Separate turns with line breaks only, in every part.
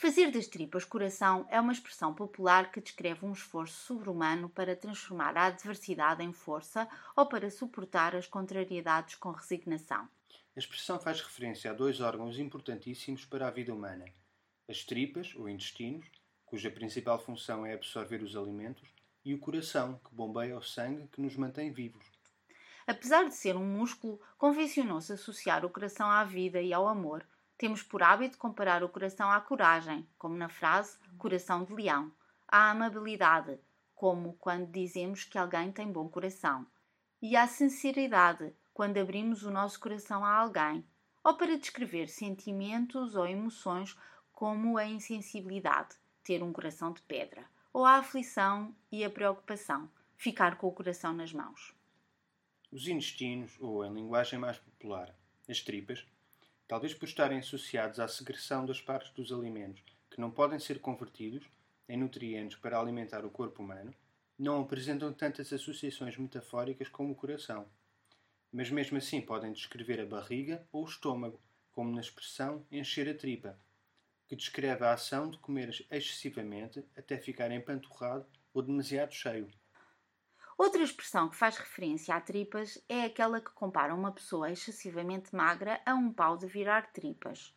Fazer das tripas coração é uma expressão popular que descreve um esforço sobre-humano para transformar a adversidade em força ou para suportar as contrariedades com resignação.
A expressão faz referência a dois órgãos importantíssimos para a vida humana: as tripas, ou intestinos, cuja principal função é absorver os alimentos, e o coração, que bombeia o sangue que nos mantém vivos.
Apesar de ser um músculo, convencionou-se associar o coração à vida e ao amor temos por hábito comparar o coração à coragem, como na frase coração de leão, à amabilidade, como quando dizemos que alguém tem bom coração, e à sinceridade, quando abrimos o nosso coração a alguém, ou para descrever sentimentos ou emoções como a insensibilidade, ter um coração de pedra, ou a aflição e a preocupação, ficar com o coração nas mãos.
Os intestinos, ou em linguagem mais popular, as tripas, talvez por estarem associados à secreção das partes dos alimentos que não podem ser convertidos em nutrientes para alimentar o corpo humano, não apresentam tantas associações metafóricas como o coração. Mas mesmo assim podem descrever a barriga ou o estômago, como na expressão encher a tripa, que descreve a ação de comer excessivamente até ficar empanturrado ou demasiado cheio.
Outra expressão que faz referência a tripas é aquela que compara uma pessoa excessivamente magra a um pau de virar tripas.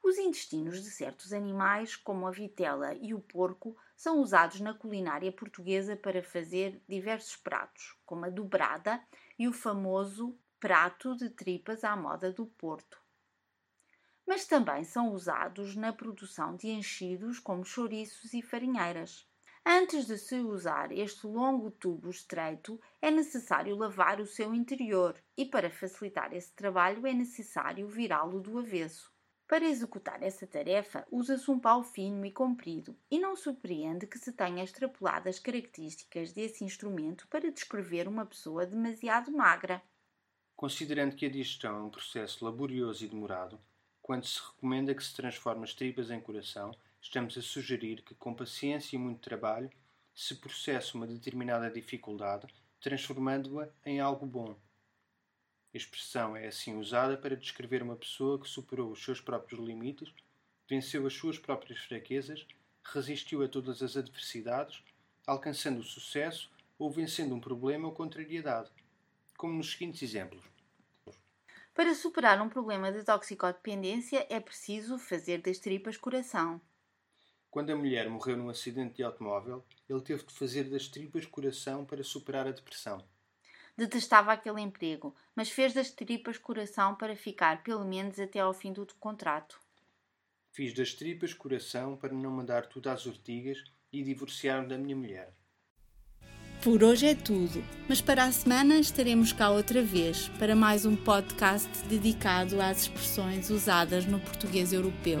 Os intestinos de certos animais, como a vitela e o porco, são usados na culinária portuguesa para fazer diversos pratos, como a dobrada e o famoso prato de tripas à moda do Porto. Mas também são usados na produção de enchidos como chouriços e farinheiras. Antes de se usar este longo tubo estreito, é necessário lavar o seu interior e, para facilitar esse trabalho, é necessário virá-lo do avesso. Para executar essa tarefa, usa-se um pau fino e comprido, e não surpreende que se tenha extrapolado as características desse instrumento para descrever uma pessoa demasiado magra.
Considerando que a digestão é um processo laborioso e demorado, quando se recomenda que se transforme as tripas em coração, estamos a sugerir que, com paciência e muito trabalho, se processe uma determinada dificuldade, transformando-a em algo bom. A expressão é assim usada para descrever uma pessoa que superou os seus próprios limites, venceu as suas próprias fraquezas, resistiu a todas as adversidades, alcançando o sucesso ou vencendo um problema ou contrariedade, como nos seguintes exemplos.
Para superar um problema de toxicodependência é preciso fazer das tripas coração.
Quando a mulher morreu num acidente de automóvel, ele teve de fazer das tripas coração para superar a depressão.
Detestava aquele emprego, mas fez das tripas coração para ficar pelo menos até ao fim do contrato.
Fiz das tripas coração para não mandar tudo às ortigas e divorciar-me da minha mulher.
Por hoje é tudo, mas para a semana estaremos cá outra vez para mais um podcast dedicado às expressões usadas no português europeu.